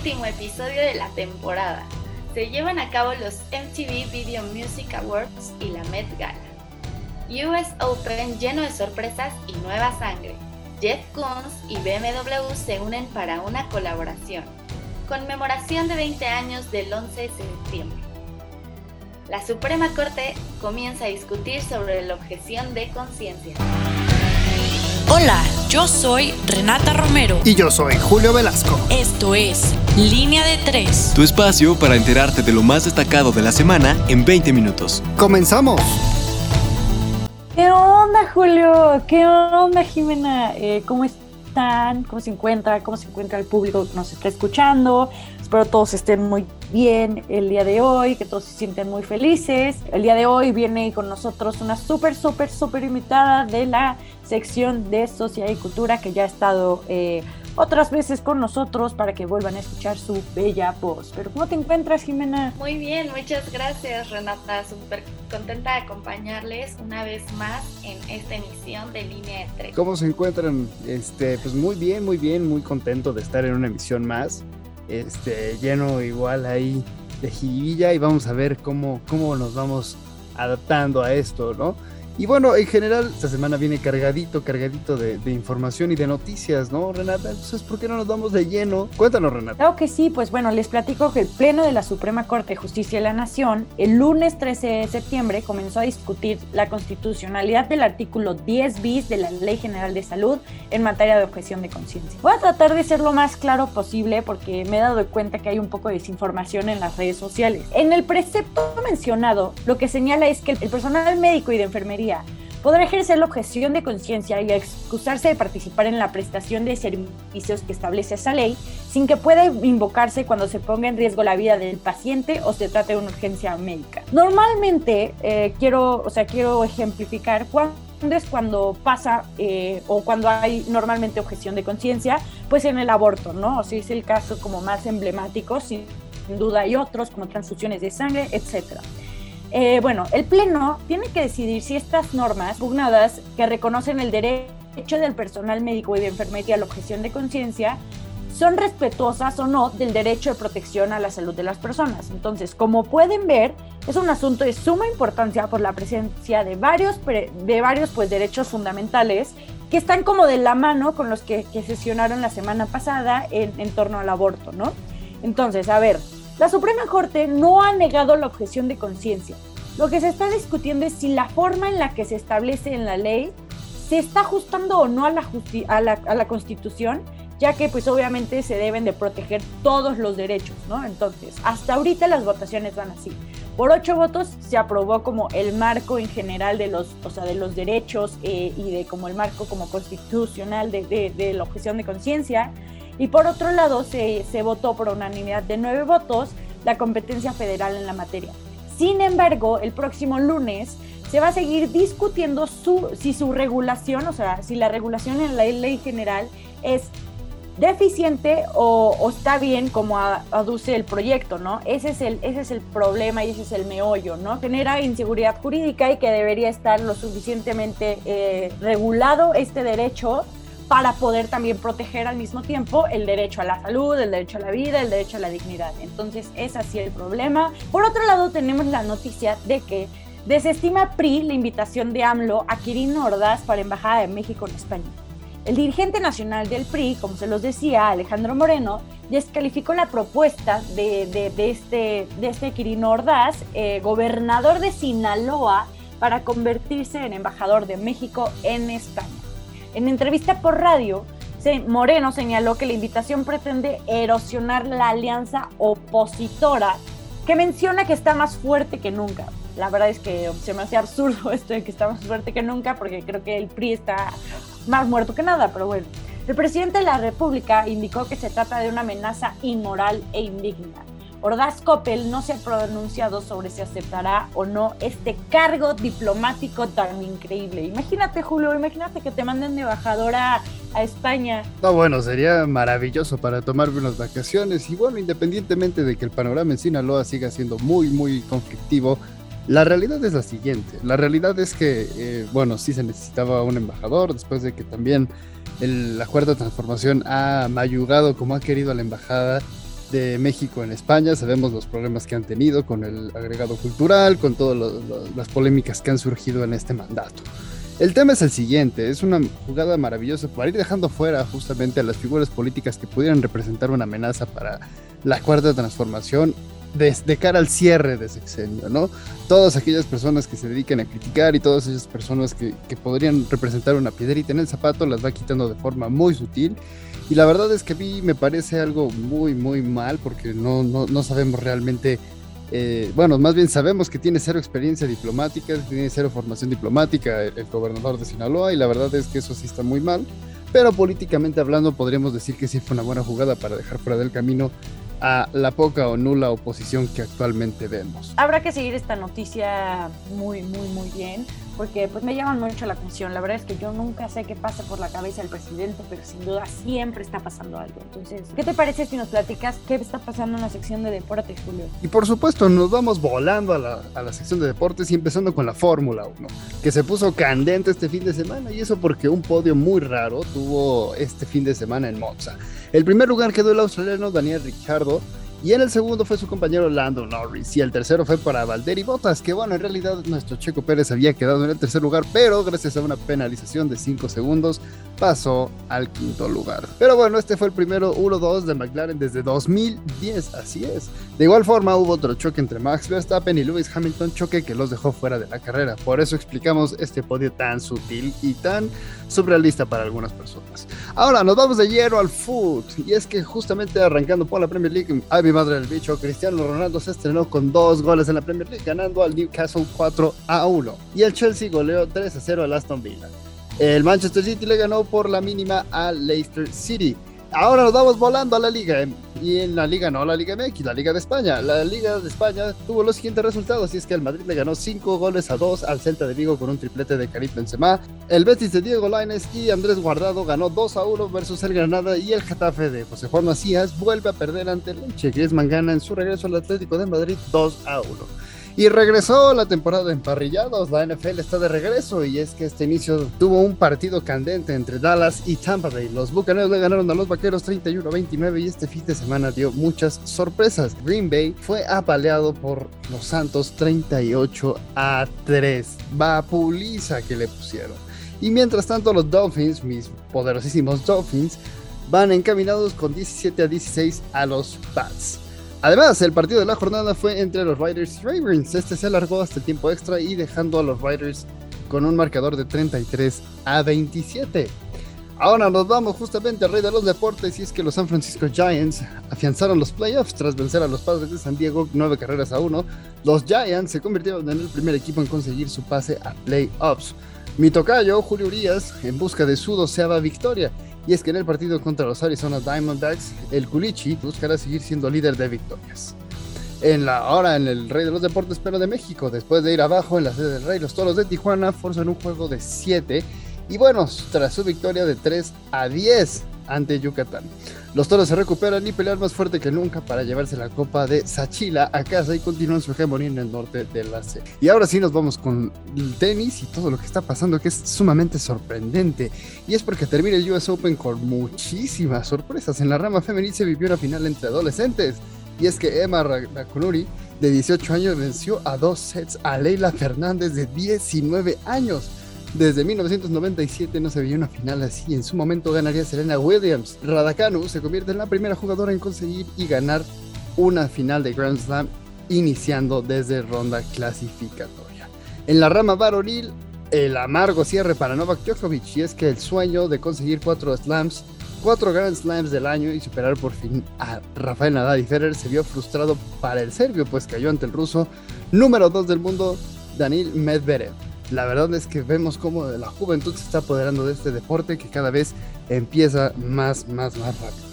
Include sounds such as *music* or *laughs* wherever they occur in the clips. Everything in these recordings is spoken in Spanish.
último episodio de la temporada. Se llevan a cabo los MTV Video Music Awards y la Met Gala. US Open lleno de sorpresas y nueva sangre. Jeff Koons y BMW se unen para una colaboración. Conmemoración de 20 años del 11 de septiembre. La Suprema Corte comienza a discutir sobre la objeción de conciencia. Hola, yo soy Renata Romero. Y yo soy Julio Velasco. Esto es Línea de Tres. Tu espacio para enterarte de lo más destacado de la semana en 20 minutos. ¡Comenzamos! ¿Qué onda, Julio? ¿Qué onda, Jimena? Eh, ¿Cómo están? ¿Cómo se encuentra? ¿Cómo se encuentra el público que nos está escuchando? Espero todos estén muy bien el día de hoy, que todos se sienten muy felices. El día de hoy viene con nosotros una súper, súper, súper invitada de la sección de Sociedad y Cultura que ya ha estado eh, otras veces con nosotros para que vuelvan a escuchar su bella voz. Pero ¿cómo te encuentras, Jimena? Muy bien, muchas gracias, Renata. Súper contenta de acompañarles una vez más en esta emisión de Línea de Tres. ¿Cómo se encuentran? Este, pues muy bien, muy bien, muy contento de estar en una emisión más este, lleno igual ahí de jiribilla y vamos a ver cómo, cómo nos vamos adaptando a esto, ¿no? Y bueno, en general, esta semana viene cargadito, cargadito de, información y de noticias, ¿no, Renata? Entonces, ¿por qué no nos vamos de lleno? Cuéntanos, Renata. Claro que sí, pues bueno, les platico que el Pleno de la Suprema Corte de Justicia de la Nación, el lunes 13 de septiembre, comenzó a discutir la constitucionalidad del artículo 10 bis de la Ley General de Salud en materia de objeción de conciencia. Voy a tratar de ser lo más claro posible porque me he dado cuenta que hay un poco de desinformación en las redes sociales. En el precepto mencionado, lo que señala es que el personal médico y de enfermería podrá ejercer la objeción de conciencia y excusarse de participar en la prestación de servicios que establece esa ley sin que pueda invocarse cuando se ponga en riesgo la vida del paciente o se trate de una urgencia médica. Normalmente, eh, quiero, o sea, quiero ejemplificar cuándo es cuando pasa eh, o cuando hay normalmente objeción de conciencia, pues en el aborto, ¿no? O sea, es el caso como más emblemático, sin duda hay otros como transfusiones de sangre, etcétera. Eh, bueno, el Pleno tiene que decidir si estas normas pugnadas que reconocen el derecho del personal médico y de enfermería a la objeción de conciencia son respetuosas o no del derecho de protección a la salud de las personas. Entonces, como pueden ver, es un asunto de suma importancia por la presencia de varios, de varios pues, derechos fundamentales que están como de la mano con los que, sesionaron la semana pasada en, en torno al aborto, ¿no? Entonces, a ver, la Suprema Corte no ha negado la objeción de conciencia. Lo que se está discutiendo es si la forma en la que se establece en la ley se está ajustando o no a la, Constitución, ya que pues obviamente se deben de proteger todos los derechos, ¿no? Entonces, hasta ahorita las votaciones van así. Por ocho votos se aprobó como el marco en general de los, o sea, de los derechos eh, y de como el marco como constitucional de la objeción de conciencia. Y por otro lado, se, votó por unanimidad de nueve votos la competencia federal en la materia. Sin embargo, el próximo lunes se va a seguir discutiendo su, si su regulación, o sea, si la regulación en la ley general es deficiente o, está bien como aduce el proyecto, ¿no? Ese es el, ese es el problema y ese es el meollo, ¿no? Genera inseguridad jurídica y que debería estar lo suficientemente eh, regulado este derecho para poder también proteger al mismo tiempo el derecho a la salud, el derecho a la vida, el derecho a la dignidad. Entonces es así el problema. Por otro lado tenemos la noticia de que desestima PRI la invitación de AMLO a Quirino Ordaz para Embajada de México en España. El dirigente nacional del PRI, como se los decía, Alejandro Moreno, descalificó la propuesta de, este, de este Quirino Ordaz, eh, gobernador de Sinaloa, para convertirse en embajador de México en España. En entrevista por radio, Moreno señaló que la invitación pretende erosionar la alianza opositora, que menciona que está más fuerte que nunca. La verdad es que se me hace absurdo *laughs* esto de que está más fuerte que nunca, porque creo que el PRI está más muerto que nada, pero bueno. El presidente de la República indicó que se trata de una amenaza inmoral e indigna. Ordaz Coppel no se ha pronunciado sobre si aceptará o no este cargo diplomático tan increíble. Imagínate, Julio, imagínate que te manden de embajadora a España. No, bueno, sería maravilloso para tomarme unas vacaciones. Y bueno, independientemente de que el panorama en Sinaloa siga siendo muy, muy conflictivo, la realidad es la siguiente. La realidad es que, eh, bueno, sí se necesitaba un embajador, después de que también el, la cuarta transformación ha mayugado como ha querido a la embajada de México en España. Sabemos los problemas que han tenido con el agregado cultural, con todas las polémicas que han surgido en este mandato. El tema es el siguiente, es una jugada maravillosa para ir dejando fuera justamente a las figuras políticas que pudieran representar una amenaza para la cuarta transformación de, cara al cierre de sexenio, ¿no? Todas aquellas personas que se dedican a criticar y todas esas personas que, que podrían representar una piedrita en el zapato las va quitando de forma muy sutil. Y la verdad es que a mí me parece algo muy, muy mal porque no, no, no sabemos realmente eh, bueno, más bien sabemos que tiene cero experiencia diplomática, tiene cero formación diplomática el, gobernador de Sinaloa y la verdad es que eso sí está muy mal, pero políticamente hablando podríamos decir que sí fue una buena jugada para dejar fuera del camino a la poca o nula oposición que actualmente vemos. Habrá que seguir esta noticia muy, muy, muy bien porque pues me llaman mucho la atención. La verdad es que yo nunca sé qué pasa por la cabeza del presidente, pero sin duda siempre está pasando algo. Entonces, ¿qué te parece si nos platicas qué está pasando en la sección de deportes, Julio? Y por supuesto, nos vamos volando a la, a la sección de deportes y empezando con la Fórmula 1, que se puso candente este fin de semana y eso porque un podio muy raro tuvo este fin de semana en Monza. El primer lugar quedó el australiano Daniel Ricciardo y en el segundo fue su compañero Lando Norris. Y el tercero fue para Valtteri Bottas, que bueno, en realidad nuestro Checo Pérez había quedado en el tercer lugar, pero gracias a una penalización de 5 segundos pasó al quinto lugar. Pero bueno, este fue el primero 1-2 de McLaren desde 2010, así es. De igual forma hubo otro choque entre Max Verstappen y Lewis Hamilton, choque que los dejó fuera de la carrera. Por eso explicamos este podio tan sutil y tan surrealista para algunas personas. Ahora nos vamos de hierro al foot. Y es que justamente arrancando por la Premier League, ay mi madre del bicho, Cristiano Ronaldo se estrenó con dos goles en la Premier League, ganando al Newcastle 4 a 1. Y el Chelsea goleó 3 a 0 al Aston Villa. El Manchester City le ganó por la mínima al Leicester City. Ahora nos vamos volando a la liga. Y en la liga no la Liga MX, la Liga de España. La Liga de España tuvo los siguientes resultados. Y es que el Madrid le ganó 5 goles a 2 al Celta de Vigo con un triplete de Karim Benzema. El Betis de Diego Lainez y Andrés Guardado ganó 2 a 1 versus el Granada. Y el Getafe de José Juan Macías vuelve a perder ante el Leche. Griezmann gana en su regreso al Atlético de Madrid 2 a 1. Y regresó la temporada de emparrillados, la NFL está de regreso y es que este inicio tuvo un partido candente entre Dallas y Tampa Bay. Los Bucaneros le ganaron a los Vaqueros 31-29 y este fin de semana dio muchas sorpresas. Green Bay fue apaleado por los Santos 38 a 3. Vapuliza que le pusieron. Y mientras tanto los Dolphins, mis poderosísimos Dolphins, van encaminados con 17 a 16 a los Pats. Además, el partido de la jornada fue entre los Riders y Ravens. Este se alargó hasta el tiempo extra y dejando a los Riders con un marcador de 33 a 27. Ahora nos vamos justamente al rey de los deportes y es que los San Francisco Giants afianzaron los playoffs tras vencer a los Padres de San Diego nueve carreras a uno. Los Giants se convirtieron en el primer equipo en conseguir su pase a playoffs. Mi tocayo, Julio Urias, en busca de su doceava victoria y es que en el partido contra los Arizona Diamondbacks, el Culichi buscará seguir siendo líder de victorias. En la, ahora en el Rey de los Deportes, pero de México, después de ir abajo en la sede del Rey, los Toros de Tijuana forzan un juego de 7 y bueno, tras su victoria de 3 a 10 ante Yucatán. Los toros se recuperan y pelean más fuerte que nunca para llevarse la copa de Sachila a casa y continúan su hegemonía en el norte de la serie. Y ahora sí nos vamos con el tenis y todo lo que está pasando que es sumamente sorprendente. Y es porque termina el US Open con muchísimas sorpresas. En la rama femenil se vivió una final entre adolescentes. Y es que Emma Rakunuri, de 18 años, venció a dos sets a Leila Fernández, de 19 años. Desde 1997 no se veía una final así. En su momento ganaría Serena Williams. Radakanu se convierte en la primera jugadora en conseguir y ganar una final de Grand Slam iniciando desde ronda clasificatoria. En la rama varonil, el amargo cierre para Novak Djokovic y es que el sueño de conseguir cuatro slams, cuatro Grand Slams del año y superar por fin a Rafael Nadal y Federer se vio frustrado para el serbio, pues cayó ante el ruso número 2 del mundo, Danil Medvedev la verdad es que vemos cómo la juventud se está apoderando de este deporte que cada vez empieza más, más, más rápido.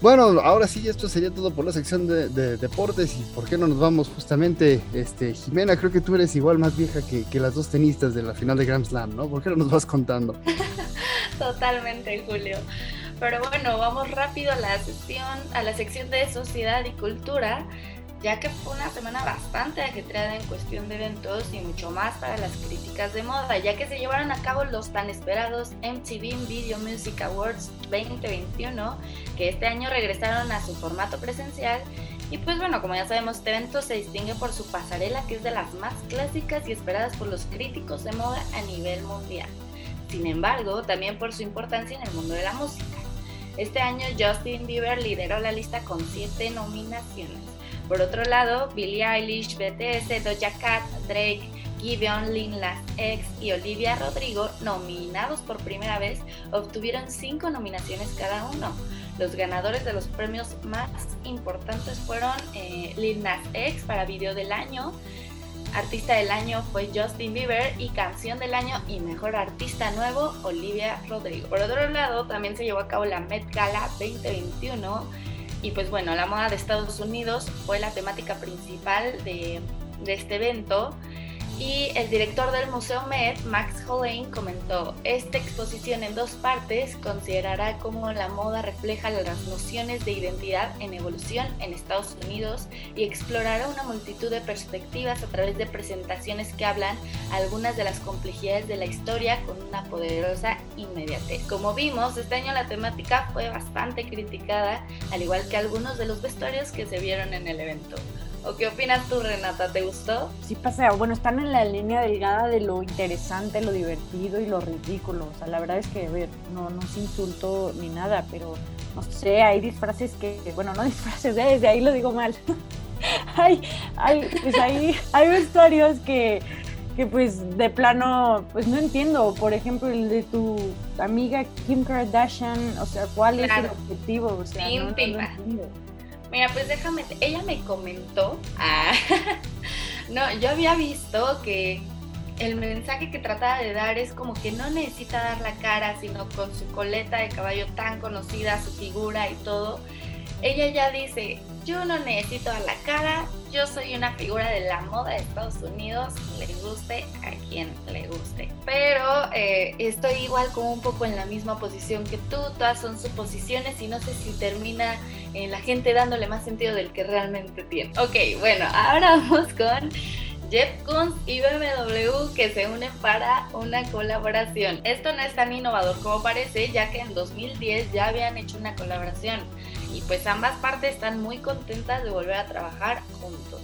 Bueno, ahora sí, esto sería todo por la sección de, deportes y por qué no nos vamos justamente, este, Jimena, creo que tú eres igual más vieja que, que las dos tenistas de la final de Grand Slam, ¿no? ¿Por qué no nos vas contando? *laughs* Totalmente, Julio. Pero bueno, vamos rápido a la sección, a la sección de sociedad y cultura ya que fue una semana bastante ajetreada en cuestión de eventos y mucho más para las críticas de moda, ya que se llevaron a cabo los tan esperados MTV Video Music Awards 2021, que este año regresaron a su formato presencial. Y pues bueno, como ya sabemos, este evento se distingue por su pasarela, que es de las más clásicas y esperadas por los críticos de moda a nivel mundial. Sin embargo, también por su importancia en el mundo de la música. Este año Justin Bieber lideró la lista con 7 nominaciones. Por otro lado, Billie Eilish, BTS, Doja Cat, Drake, Giveon, Lin Las X y Olivia Rodrigo, nominados por primera vez, obtuvieron 5 nominaciones cada uno. Los ganadores de los premios más importantes fueron eh, Lil X para Video del Año, Artista del Año fue Justin Bieber y Canción del Año y Mejor Artista Nuevo Olivia Rodrigo. Por otro lado, también se llevó a cabo la Met Gala 2021 y pues bueno, la moda de Estados Unidos fue la temática principal de, este evento. Y el director del Museo Met, Max Hollane, comentó, esta exposición en dos partes considerará cómo la moda refleja las nociones de identidad en evolución en Estados Unidos y explorará una multitud de perspectivas a través de presentaciones que hablan algunas de las complejidades de la historia con una poderosa inmediatez. Como vimos, este año la temática fue bastante criticada, al igual que algunos de los vestuarios que se vieron en el evento. ¿O qué opinas tú, Renata? ¿Te gustó? Sí, pasa. Bueno, están en la línea delgada de lo interesante, lo divertido y lo ridículo. O sea, la verdad es que, a ver, no, no se insulto ni nada, pero no sé, hay disfraces que, bueno, no *laughs* disfraces, ¿eh? desde ahí lo digo mal. *laughs* hay, hay, pues hay, hay vestuarios que, que pues de plano, pues no entiendo. Por ejemplo, el de tu amiga Kim Kardashian, o sea, ¿cuál es el objetivo? O sea, no, no, Mira, pues déjame, ella me comentó, ah, *laughs* no, yo había visto que el mensaje que trataba de dar es como que no necesita dar la cara, sino con su coleta de caballo tan conocida, su figura y todo. Ella ya dice, yo no necesito dar la cara, yo soy una figura de la moda de Estados Unidos, le guste a quien le guste. Pero eh, estoy igual como un poco en la misma posición que tú, todas son suposiciones y no sé si termina en la gente dándole más sentido del que realmente tiene. Ok, bueno, ahora *laughs* vamos con Jeff Koons y BMW que se unen para una colaboración. Esto no es tan innovador como parece, ya que en 2010 ya habían hecho una colaboración y pues ambas partes están muy contentas de volver a trabajar juntos.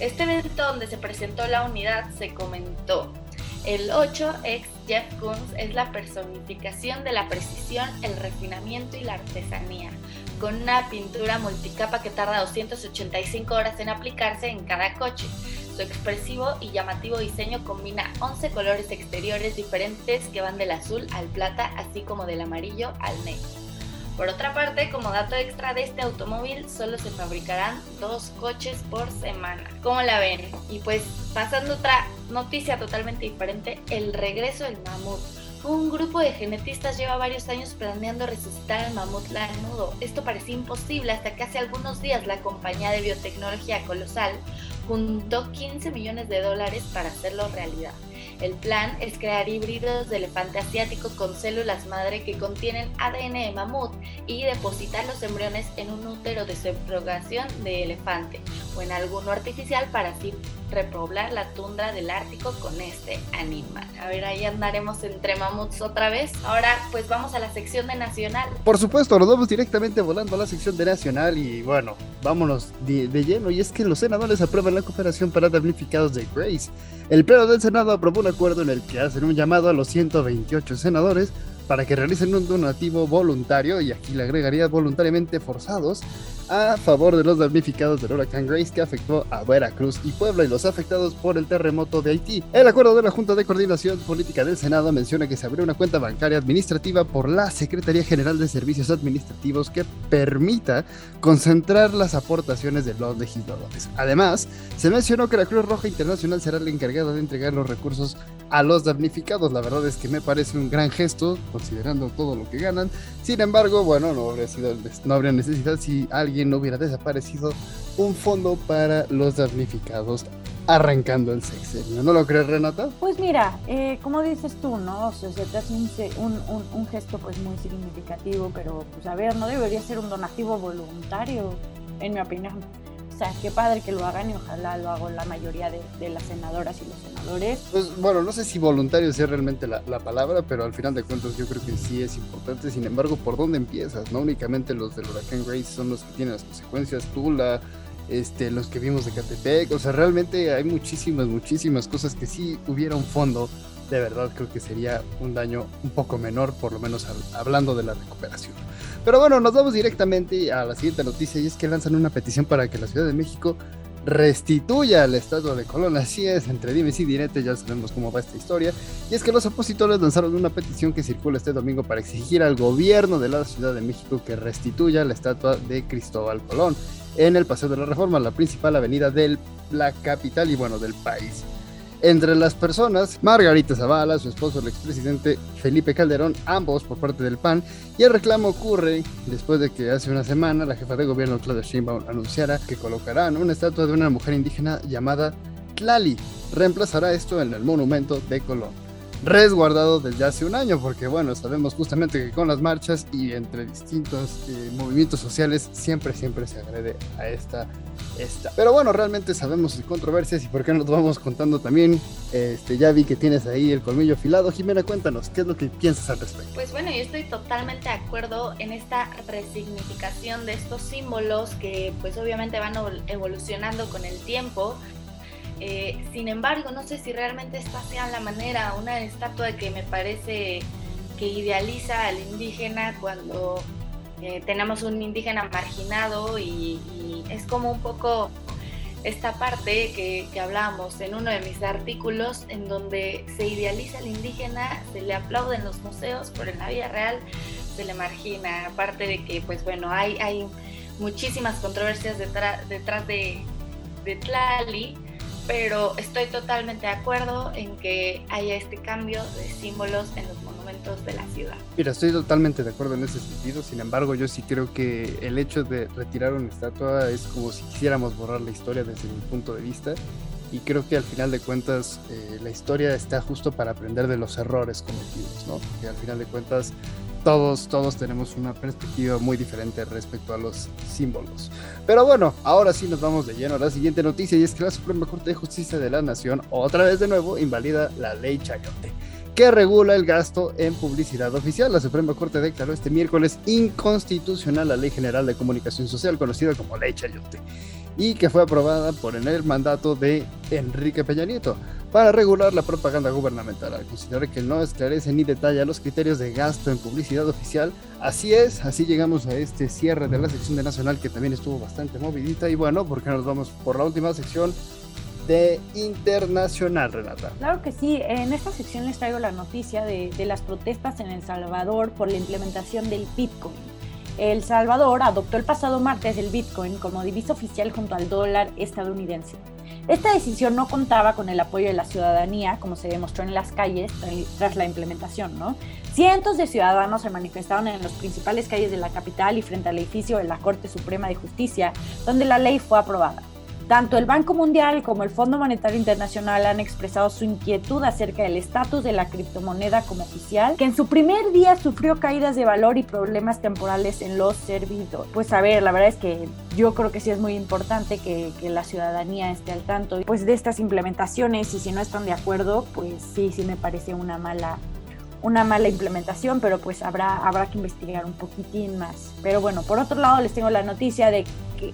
Este evento donde se presentó la unidad se comentó. El 8X Jeff Koons es la personificación de la precisión, el refinamiento y la artesanía, con una pintura multicapa que tarda 285 horas en aplicarse en cada coche. Su expresivo y llamativo diseño combina 11 colores exteriores diferentes que van del azul al plata, así como del amarillo al negro. Por otra parte, como dato extra de este automóvil, solo se fabricarán dos coches por semana. ¿Cómo la ven? Y pues pasando otra noticia totalmente diferente, el regreso del mamut. Un grupo de genetistas lleva varios años planeando resucitar al mamut lanudo. Esto parecía imposible hasta que hace algunos días la compañía de biotecnología colosal juntó 15 millones de dólares para hacerlo realidad. El plan es crear híbridos de elefante asiático con células madre que contienen ADN de mamut y depositar los embriones en un útero de subrogación de elefante o en alguno artificial para así repoblar la tundra del Ártico con este animal. A ver, ahí andaremos entre mamuts otra vez. Ahora pues vamos a la sección de Nacional. Por supuesto, nos vamos directamente volando a la sección de Nacional y bueno, vámonos de, de lleno. Y es que los senadores aprueban la cooperación para damnificados de Grace. El Pleno del Senado aprobó un acuerdo en el que hacen un llamado a los 128 senadores para que realicen un donativo voluntario, y aquí le agregaría voluntariamente forzados, a favor de los damnificados del huracán Grace que afectó a Veracruz y Puebla y los afectados por el terremoto de Haití. El acuerdo de la Junta de Coordinación Política del Senado menciona que se abrió una cuenta bancaria administrativa por la Secretaría General de Servicios Administrativos que permita concentrar las aportaciones de los legisladores. Además, se mencionó que la Cruz Roja Internacional será la encargada de entregar los recursos a los damnificados. La verdad es que me parece un gran gesto, considerando todo lo que ganan. Sin embargo, bueno, no habría, sido, no habría necesidad si alguien no hubiera desaparecido un fondo para los damnificados arrancando el sexenio. ¿No lo crees, Renata? Pues mira, eh, como dices tú, ¿no? O sea, se te hace un, un, un, gesto pues muy significativo, pero pues a ver, no debería ser un donativo voluntario, en mi opinión. Sea, qué padre que lo hagan y ojalá lo haga la mayoría de, las senadoras y los senadores. Pues bueno, no sé si voluntario sea realmente la, la, palabra, pero al final de cuentas yo creo que sí es importante. Sin embargo, ¿por dónde empiezas? No únicamente los del huracán Grace son los que tienen las consecuencias, Tula, este, los que vimos de Catepec, o sea, realmente hay muchísimas, muchísimas cosas que sí hubiera un fondo de verdad creo que sería un daño un poco menor, por lo menos hablando de la recuperación. Pero bueno, nos vamos directamente a la siguiente noticia y es que lanzan una petición para que la Ciudad de México restituya la estatua de Colón. Así es, entre dimes y diretes ya sabemos cómo va esta historia. Y es que los opositores lanzaron una petición que circula este domingo para exigir al gobierno de la Ciudad de México que restituya la estatua de Cristóbal Colón en el Paseo de la Reforma, la principal avenida de la capital y bueno, del país. Entre las personas, Margarita Zavala, su esposo, el expresidente Felipe Calderón, ambos por parte del PAN, y el reclamo ocurre después de que hace una semana la jefa de gobierno Claudia Sheinbaum anunciara que colocarán una estatua de una mujer indígena llamada Tlali. Reemplazará esto en el monumento de Colón resguardado desde hace un año, porque bueno, sabemos justamente que con las marchas y entre distintos eh, movimientos sociales siempre, siempre se agrede a esta, esta. Pero bueno, realmente sabemos de controversias y por qué nos vamos contando también. Este, ya vi que tienes ahí el colmillo afilado. Jimena, cuéntanos, ¿qué es lo que piensas al respecto? Pues bueno, yo estoy totalmente de acuerdo en esta resignificación de estos símbolos que pues obviamente van evolucionando con el tiempo eh, sin embargo, no sé si realmente esta sea la manera, una estatua que me parece que idealiza al indígena cuando eh, tenemos un indígena marginado y, es como un poco esta parte que, que hablamos en uno de mis artículos en donde se idealiza al indígena, se le aplaude en los museos, pero en la vida real se le margina, aparte de que pues bueno, hay, hay muchísimas controversias detrás, detrás de, de Tlali, pero estoy totalmente de acuerdo en que haya este cambio de símbolos en los monumentos de la ciudad. Mira, estoy totalmente de acuerdo en ese sentido, sin embargo yo sí creo que el hecho de retirar una estatua es como si quisiéramos borrar la historia desde mi punto de vista y creo que al final de cuentas eh, la historia está justo para aprender de los errores cometidos, ¿no? Porque al final de cuentas todos, todos tenemos una perspectiva muy diferente respecto a los símbolos. Pero bueno, ahora sí nos vamos de lleno a la siguiente noticia y es que la Suprema Corte de Justicia de la Nación, otra vez de nuevo, invalida la ley Chayote que regula el gasto en publicidad oficial. La Suprema Corte declaró este miércoles inconstitucional la Ley General de Comunicación Social, conocida como Ley Chayote, y que fue aprobada por el mandato de Enrique Peña Nieto para regular la propaganda gubernamental, al considerar que no esclarece ni detalla los criterios de gasto en publicidad oficial. Así es, así llegamos a este cierre de la sección de Nacional que también estuvo bastante movidita y bueno, porque nos vamos por la última sección de internacional, Renata. Claro que sí, en esta sección les traigo la noticia de, de las protestas en El Salvador por la implementación del Bitcoin. El Salvador adoptó el pasado martes el Bitcoin como divisa oficial junto al dólar estadounidense. Esta decisión no contaba con el apoyo de la ciudadanía, como se demostró en las calles tras la implementación, ¿no? Cientos de ciudadanos se manifestaron en las principales calles de la capital y frente al edificio de la Corte Suprema de Justicia, donde la ley fue aprobada. Tanto el Banco Mundial como el Fondo Monetario Internacional han expresado su inquietud acerca del estatus de la criptomoneda como oficial, que en su primer día sufrió caídas de valor y problemas temporales en los servidores. Pues a ver, la verdad es que yo creo que sí es muy importante que, que la ciudadanía esté al tanto pues de estas implementaciones y si no están de acuerdo, pues sí, sí me parece una mala una mala implementación, pero pues habrá, habrá que investigar un poquitín más. Pero bueno, por otro lado les tengo la noticia de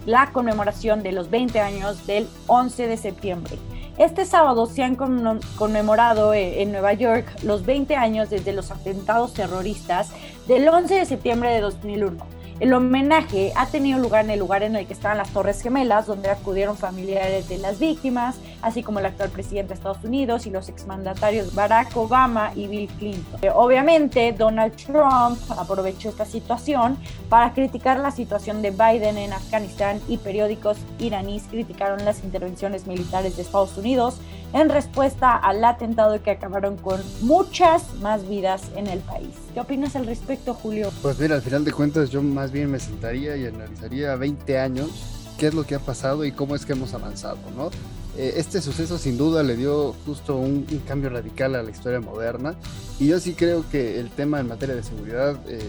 la conmemoración de los 20 años del 11 de septiembre. Este sábado se han conmemorado eh, en Nueva York los 20 años desde los atentados terroristas del 11 de septiembre de 2001 el homenaje ha tenido lugar en el lugar en el que estaban las Torres Gemelas, donde acudieron familiares de las víctimas, así como el actual presidente de Estados Unidos y los exmandatarios Barack Obama y Bill Clinton. Eh, obviamente, Donald Trump aprovechó esta situación para criticar la situación de Biden en Afganistán y periódicos iraníes criticaron las intervenciones militares de Estados Unidos en respuesta al atentado que acabaron con muchas más vidas en el país. ¿Qué opinas al respecto, Julio? Pues mira, al final de cuentas yo más bien me sentaría y analizaría 20 años qué es lo que ha pasado y cómo es que hemos avanzado, ¿no? Eh, este suceso sin duda le dio justo un, cambio radical a la historia moderna y yo sí creo que el tema en materia de seguridad eh,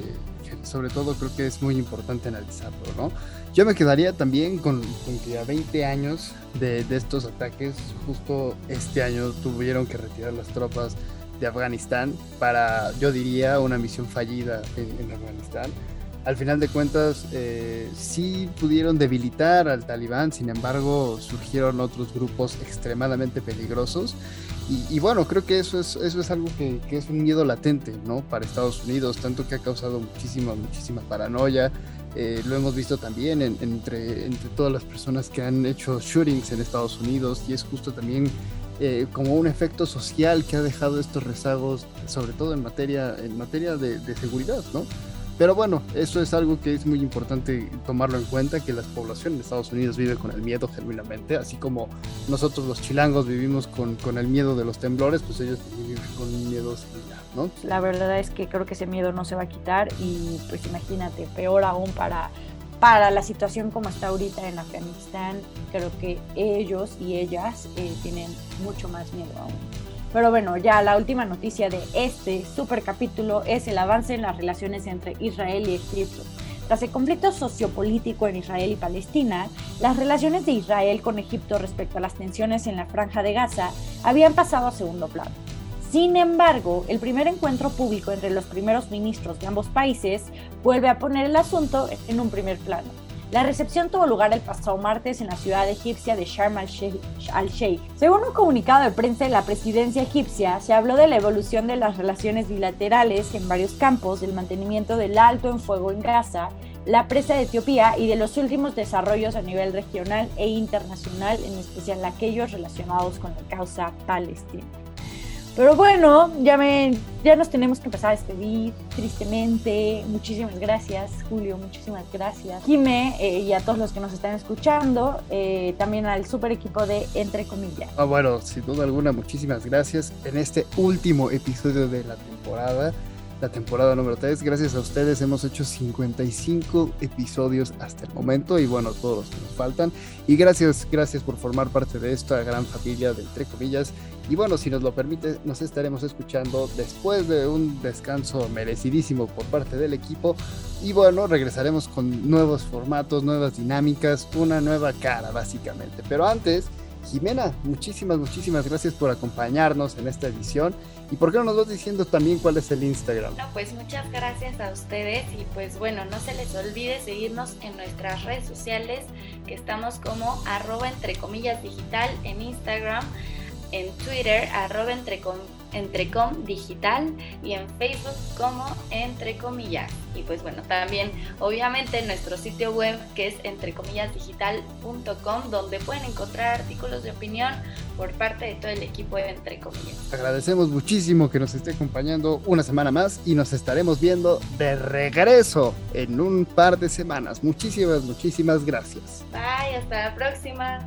sobre todo creo que es muy importante analizarlo, ¿no? Yo me quedaría también con, que a 20 años de, estos ataques, justo este año tuvieron que retirar las tropas de Afganistán para, yo diría, una misión fallida en, Afganistán. Al final de cuentas, eh, sí pudieron debilitar al talibán, sin embargo, surgieron otros grupos extremadamente peligrosos y, bueno, creo que eso es, eso es algo que, es un miedo latente, ¿no? Para Estados Unidos, tanto que ha causado muchísima, muchísima paranoia. Eh, lo hemos visto también entre, entre todas las personas que han hecho shootings en Estados Unidos y es justo también eh, como un efecto social que ha dejado estos rezagos, sobre todo en materia, en materia de, de seguridad, ¿no? Pero bueno, eso es algo que es muy importante tomarlo en cuenta, que la población en Estados Unidos vive con el miedo genuinamente, así como nosotros los chilangos vivimos con, con el miedo de los temblores, pues ellos viven con un miedo similar, ¿no? La verdad es que creo que ese miedo no se va a quitar y pues imagínate, peor aún para, para la situación como está ahorita en Afganistán, creo que ellos y ellas eh, tienen mucho más miedo aún. Pero bueno, ya la última noticia de este super capítulo es el avance en las relaciones entre Israel y Egipto. Tras el conflicto sociopolítico en Israel y Palestina, las relaciones de Israel con Egipto respecto a las tensiones en la franja de Gaza habían pasado a segundo plano. Sin embargo, el primer encuentro público entre los primeros ministros de ambos países vuelve a poner el asunto en un primer plano. La recepción tuvo lugar el pasado martes en la ciudad egipcia de Sharm el-Sheikh. Según un comunicado de prensa de la presidencia egipcia, se habló de la evolución de las relaciones bilaterales en varios campos, del mantenimiento del alto en fuego en Gaza, la presa de Etiopía y de los últimos desarrollos a nivel regional e internacional, en especial aquellos relacionados con la causa palestina. Pero bueno, ya, me, ya nos tenemos que empezar a despedir, tristemente. Muchísimas gracias, Julio, muchísimas gracias. Jime eh, y a todos los que nos están escuchando, eh, también al super equipo de Entre Comillas. Ah, bueno, sin duda alguna, muchísimas gracias en este último episodio de la temporada la temporada número 3. Gracias a ustedes hemos hecho 55 episodios hasta el momento y bueno, todos los que nos faltan. Y gracias, gracias por formar parte de esta gran familia de entre comillas. Y bueno, si nos lo permite, nos estaremos escuchando después de un descanso merecidísimo por parte del equipo. Y bueno, regresaremos con nuevos formatos, nuevas dinámicas, una nueva cara básicamente. Pero antes... Jimena, muchísimas, muchísimas gracias por acompañarnos en esta edición. ¿Y por qué no nos vas diciendo también cuál es el Instagram? No, pues muchas gracias a ustedes y pues bueno, no se les olvide seguirnos en nuestras redes sociales, que estamos como arroba entre comillas digital en Instagram, en Twitter arroba Entrecom Digital y en Facebook como Entre Comillas. Y pues bueno, también obviamente en nuestro sitio web que es entrecomillasdigital.com donde pueden encontrar artículos de opinión por parte de todo el equipo de Entre Comillas. Agradecemos muchísimo que nos esté acompañando una semana más y nos estaremos viendo de regreso en un par de semanas. Muchísimas, muchísimas gracias. Bye, hasta la próxima.